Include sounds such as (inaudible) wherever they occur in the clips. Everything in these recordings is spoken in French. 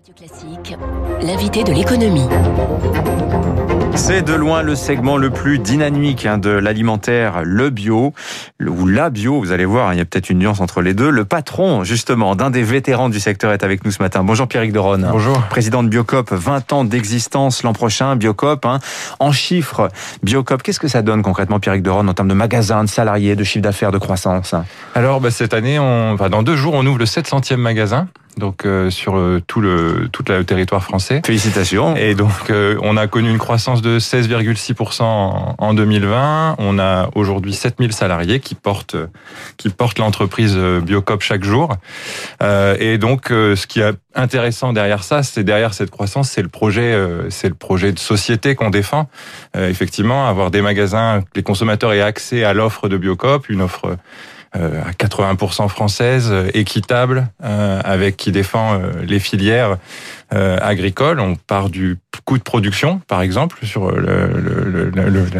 Radio Classique, l'invité de l'économie. C'est de loin le segment le plus dynamique hein, de l'alimentaire, le bio, ou la bio, vous allez voir, il y a peut-être une nuance entre les deux. Le patron, justement, d'un des vétérans du secteur est avec nous ce matin. Bonjour Pierrick Deronne. Bonjour. Président de Biocop, 20 ans d'existence l'an prochain, Biocop. Hein. En chiffres, Biocop, qu'est-ce que ça donne concrètement, Pierrick Deronne, en termes de magasins, de salariés, de chiffre d'affaires, de croissance? Alors, bah, cette année, on, enfin, dans deux jours, on ouvre le 700e magasin donc euh, sur euh, tout le tout le territoire français. Félicitations. Et donc euh, on a connu une croissance de 16,6% en 2020. On a aujourd'hui 7000 salariés qui portent qui portent l'entreprise Biocop chaque jour. et donc ce qui est intéressant derrière ça, c'est derrière cette croissance, c'est le projet c'est le projet de société qu'on défend. effectivement, avoir des magasins, les consommateurs aient accès à l'offre de Biocop, une offre euh, à 80% française, euh, équitable, euh, avec qui défend les filières agricoles. On part du coût de production, par exemple, sur le,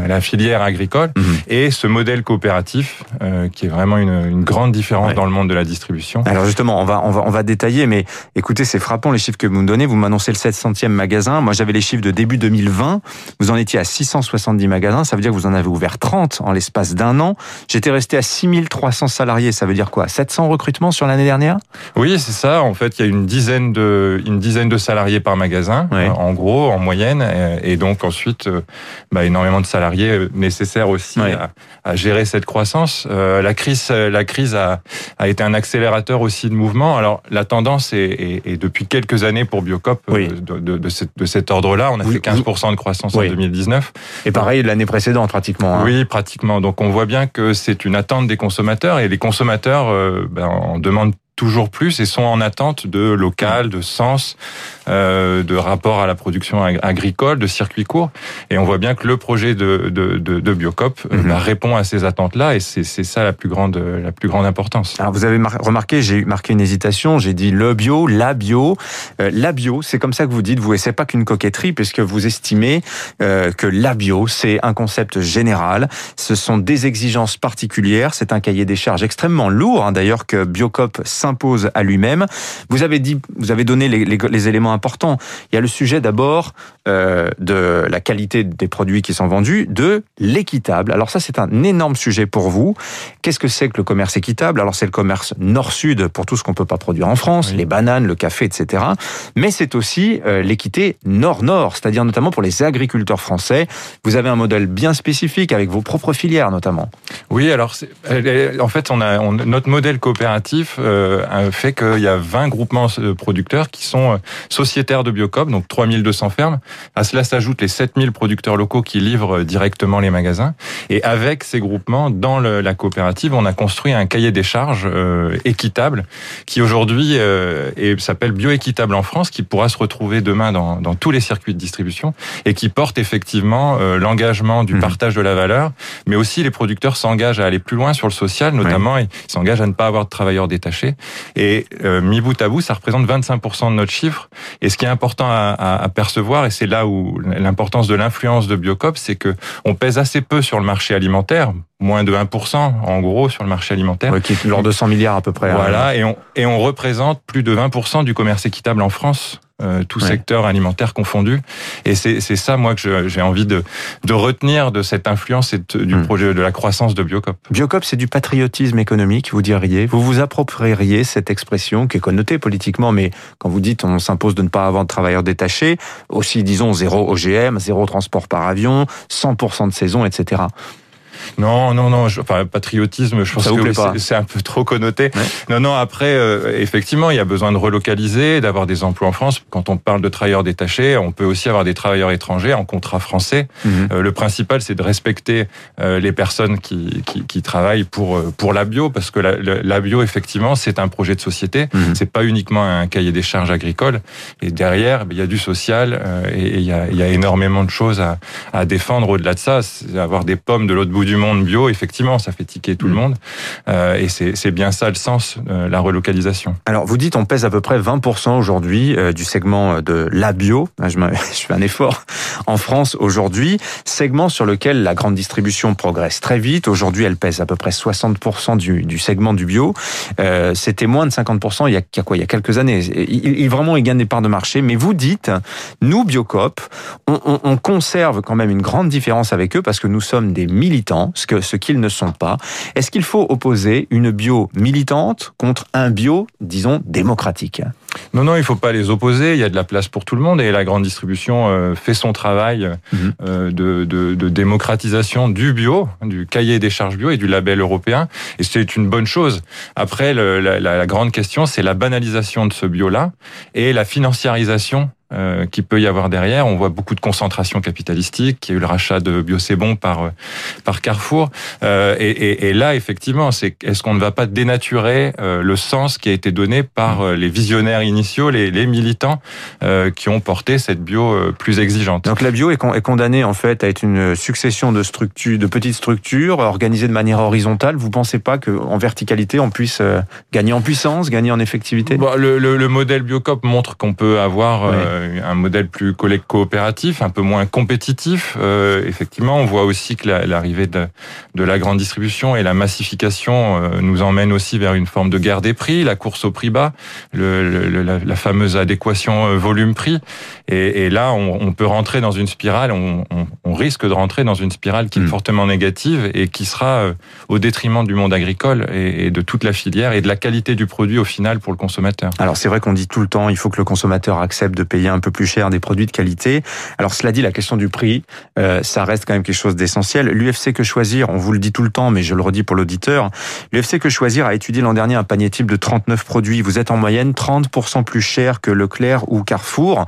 la filière agricole, mhm. et ce modèle coopératif qui est vraiment une, une grande différence dans le monde de la distribution. Alors justement, on va on va on va détailler, mais écoutez, c'est frappant les chiffres que vous me donnez. Vous m'annoncez le 700e magasin. Moi, j'avais les chiffres de début 2020. Vous en étiez à 670 magasins. Ça veut dire que vous en avez ouvert 30 en l'espace d'un an. J'étais resté à 6300 salariés, ça veut dire quoi? 700 recrutements sur l'année dernière? Oui, c'est ça. En fait, il y a une dizaine de, une dizaine de salariés par magasin, en gros, en moyenne. Et donc ensuite, euh, bah, énormément de salariés euh, nécessaires aussi à, gérer cette croissance. Euh, la crise, la crise a, a, été un accélérateur aussi de mouvement. Alors la tendance est, est, depuis quelques années pour Biocop de, de, de, cet ordre-là. On a fait 15% de croissance en 2019. Et pareil l'année précédente pratiquement. Hein. Oui, pratiquement. Donc on voit bien que c'est une attente des consommateurs et les consommateurs euh, ben, en demandent toujours plus et sont en attente de local, de sens, euh, de rapport à la production agricole, de circuits courts. Et on voit bien que le projet de, de, de, de Biocop euh, mhm. bah, répond à ces attentes-là et c'est ça la plus grande, la plus grande importance. Alors vous avez remarqué, j'ai marqué une hésitation, j'ai dit le bio, la bio. Euh, la bio, c'est comme ça que vous dites, vous, c'est pas qu'une coquetterie puisque vous estimez euh, que la bio, c'est un concept général, ce sont des exigences particulières, c'est un cahier des charges extrêmement lourd, hein, d'ailleurs que Biocop s'impose à lui-même. Vous avez dit, vous avez donné les, les, les éléments important. Il y a le sujet d'abord euh, de la qualité des produits qui sont vendus, de l'équitable. Alors ça, c'est un énorme sujet pour vous. Qu'est-ce que c'est que le commerce équitable? Alors c'est le commerce nord-sud pour tout ce qu'on peut pas produire en France, les bananes, le café, etc. Mais c'est aussi euh, l'équité nord-nord, c'est-à-dire notamment pour les agriculteurs français. Vous avez un modèle bien spécifique avec vos propres filières notamment. Oui, alors en fait, on a notre modèle coopératif euh, fait qu'il y a 20 groupements producteurs qui sont sociétaires de Biocop, donc 3200 fermes. À cela s'ajoutent les 7000 producteurs locaux qui livrent directement les magasins. Et avec ces groupements, dans le, la coopérative, on a construit un cahier des charges euh, équitable qui aujourd'hui euh, s'appelle Bioéquitable en France, qui pourra se retrouver demain dans, dans, tous les circuits de distribution et qui porte effectivement euh, l'engagement du mmh. partage de la valeur, mais aussi les producteurs s'engagent à aller plus loin sur le social, notamment ils s'engagent à ne pas avoir de travailleurs détachés. Et euh, mi bout à bout, ça représente 25% de notre chiffre. Et ce qui est important à, à, percevoir, et c'est là où l'importance de l'influence de Biocop, c'est que on pèse assez peu sur le marché alimentaire, moins de 1% en gros sur le marché alimentaire. qui est l'ordre de 100 milliards à peu près. Hein. Voilà, et on, et on représente plus de 20% du commerce équitable en France. Euh, tout secteur alimentaire confondu. Et c'est ça, moi, que j'ai envie de, de retenir de cette influence et du hmm. projet de la croissance de Biocop. Biocop, c'est du patriotisme économique, vous diriez. Vous vous approprieriez cette expression qui est connotée politiquement, mais quand vous dites on s'impose de ne pas avoir de travailleurs détachés, aussi, disons, zéro OGM, zéro transport par avion, 100% de saison, etc. Non, non, non. enfin, patriotisme, je pense que c'est un peu trop connoté. Non, non. Après, euh, effectivement, il y a besoin de relocaliser, d'avoir des emplois en France. Quand on parle de travailleurs détachés, on peut aussi avoir des travailleurs étrangers en contrat français. Mhm. Euh, le principal, c'est de respecter euh, les personnes qui, qui, qui, travaillent pour pour la bio, parce que la, la bio, effectivement, c'est un projet de société. Mhm. C'est pas uniquement un cahier des charges agricoles. Et derrière, il y a du social et il y a, il y a énormément de choses à, à défendre au-delà de ça. Avoir des pommes de l'autre bout du du monde bio, effectivement, ça fait tiquer tout le mm. monde. Euh, et c'est bien ça le sens, de la relocalisation. Alors, vous dites on pèse à peu près 20% aujourd'hui euh, du segment de la bio. Ah, je, (laughs) je fais un effort en France aujourd'hui. Segment sur lequel la grande distribution progresse très vite. Aujourd'hui, elle pèse à peu près 60% du, du segment du bio. Euh, C'était moins de 50% il y, a, il y a quoi? Il y a quelques années. Il, il, vraiment, il gagne des parts de marché. Mais vous dites, nous, Biocop, on, on, on conserve quand même une grande différence avec eux parce que nous sommes des militants, ce que ce qu'ils ne sont pas. Est-ce qu'il faut opposer une bio militante contre un bio, disons, démocratique? Non, non, il faut pas les opposer. Il y a de la place pour tout le monde et la grande distribution euh, fait son travail mhm. euh, de, de, de, démocratisation du bio, du cahier des charges bio et du label européen. Et c'est une bonne chose. Après, le, la, la, grande question, c'est la banalisation de ce bio-là et la financiarisation euh, qui peut y avoir derrière. On voit beaucoup de concentration capitalistique. Il y a eu le rachat de Biocébon par euh, par Carrefour. Euh, et, et, et, là, effectivement, c'est est-ce qu'on ne va pas dénaturer euh, le sens qui a été donné par euh, les visionnaires initiaux, les, les militants qui ont porté cette bio plus exigeante? Donc la bio est, con, est condamnée en fait à être une succession de structures, de petites structures organisées de manière horizontale. Vous pensez pas qu'en verticalité on puisse gagner en puissance, gagner en effectivité? Bon, le, le, le, modèle Biocop montre qu'on peut avoir euh, un modèle plus coopératif, un peu moins compétitif. Euh, effectivement, on voit aussi que l'arrivée de, de, la grande distribution et la massification euh, nous emmène aussi vers une forme de guerre des prix, la course au prix bas, le, le, la, la, fameuse adéquation euh, volume-prix. Et, et, là, on, on, peut rentrer dans une spirale, on, on, on, risque de rentrer dans une spirale qui est mmh. fortement négative et qui sera au détriment du monde agricole et, et de toute la filière et de la qualité du produit au final pour le consommateur. Alors c'est vrai qu'on dit tout le temps, il faut que le consommateur accepte de payer un peu plus cher des produits de qualité. Alors cela dit, la question du prix, euh, ça reste quand même quelque chose d'essentiel. L'UFC que choisir, on vous le dit tout le temps, mais je le redis pour l'auditeur, l'UFC que choisir a étudié l'an dernier un panier type de 39 produits. Vous êtes en moyenne 30% plus cher que Leclerc ou Carrefour.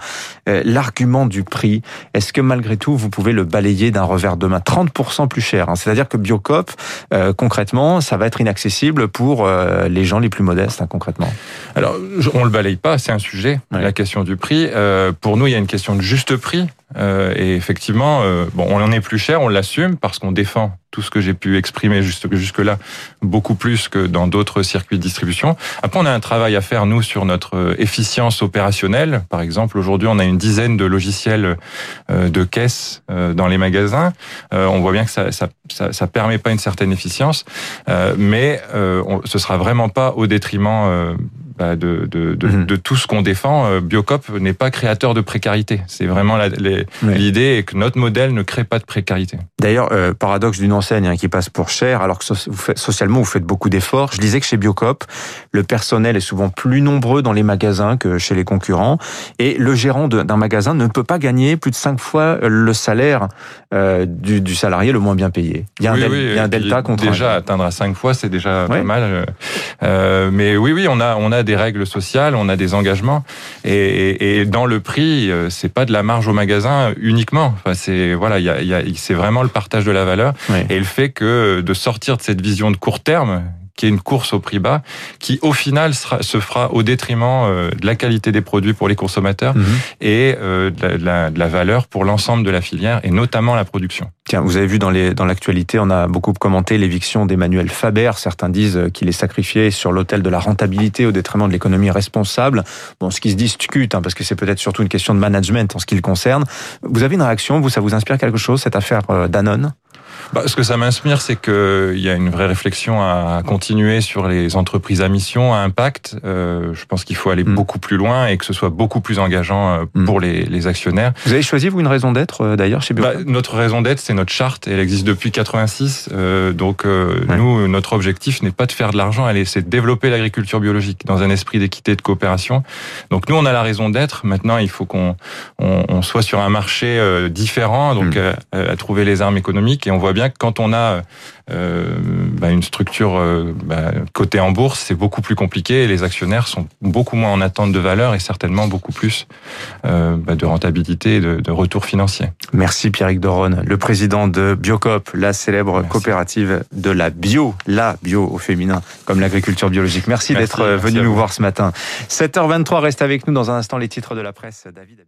Euh, L'argument du prix, est-ce que malgré tout, vous pouvez le balayer d'un revers de main? 30% plus cher. Hein. C'est-à-dire que Biocop, euh, concrètement, ça va être inaccessible pour les gens les plus modestes, hein, concrètement. Alors, on le balaye pas, c'est un sujet, ouais. la question du prix. Euh, pour nous, il y a une question de juste prix. Euh, et effectivement, euh, bon, on en est plus cher, on l'assume parce qu'on défend tout ce que j'ai pu exprimer juste jusque là beaucoup plus que dans d'autres circuits de distribution. Après, on a un travail à faire nous sur notre efficience opérationnelle. Par exemple, aujourd'hui, on a une dizaine de logiciels euh, de caisse euh, dans les magasins. Euh, on voit bien que ça, ça, ça, ça, permet pas une certaine efficience, mais ce sera vraiment pas au détriment bah, de, de, de, mmh. de, tout ce qu'on défend. Euh, Biocop n'est pas créateur de précarité. C'est vraiment l'idée oui. est que notre modèle ne crée pas de précarité. D'ailleurs, euh, paradoxe d'une enseigne hein, qui passe pour cher, alors que so vous faites, socialement vous faites beaucoup d'efforts. Je disais que chez Biocop, le personnel est souvent plus nombreux dans les magasins que chez les concurrents, et le gérant d'un magasin ne peut pas gagner plus de cinq fois le salaire euh, du, du, salarié le moins bien payé. Il y a un, oui, oui, il y a un delta contre déjà atteindre à cinq fois, c'est déjà ouais. pas mal. Euh, mais oui, oui, on a on a des règles sociales, on a des engagements, et, et, et dans le prix, euh, c'est pas de la marge au magasin uniquement. Enfin, c'est voilà, il y a, y a c'est vraiment le partage de la valeur oui. et le fait que de sortir de cette vision de court terme qui est une course au prix bas, qui au final sera, se fera au détriment euh, de la qualité des produits pour les consommateurs mmh. et euh, de, la, de, la, valeur pour l'ensemble de la filière et notamment la production. Tiens, vous avez vu dans les dans l'actualité, on a beaucoup commenté l'éviction d'Emmanuel Faber. Certains disent qu'il est sacrifié sur l'autel de la rentabilité au détriment de l'économie responsable. Bon, ce qui se discute, hein, parce que c'est peut-être surtout une question de management en ce qui le concerne. Vous avez une réaction Vous, ça vous inspire quelque chose cette affaire euh, Danone? Bah, ce que ça m'inspire, c'est qu'il y a une vraie réflexion à continuer sur les entreprises à mission, à impact. Euh, je pense qu'il faut aller mmh. beaucoup plus loin et que ce soit beaucoup plus engageant euh, mmh. pour les, les, actionnaires. Vous avez choisi, vous, une raison d'être, euh, d'ailleurs, chez Bio bah, Notre raison d'être, c'est notre charte. Elle existe depuis 86. Euh, donc, euh, ouais. nous, notre objectif n'est pas de faire de l'argent, c'est de développer l'agriculture biologique dans un esprit d'équité et de coopération. Donc, nous, on a la raison d'être. Maintenant, il faut qu'on on, on soit sur un marché euh, différent, donc mmh. à, à trouver les armes économiques. Et on voit bien que quand on a euh, bah, une structure euh, bah, cotée en bourse, c'est beaucoup plus compliqué et les actionnaires sont beaucoup moins en attente de valeur et certainement beaucoup plus euh, bah, de rentabilité et de, de, retour financier. Merci Pierrick Doron, le président de Biocop, la célèbre Merci. coopérative de la bio, la bio au féminin, comme l'agriculture biologique. Merci, Merci d'être venu nous voir ce matin. 7h23, reste avec nous dans un instant les titres de la presse. David.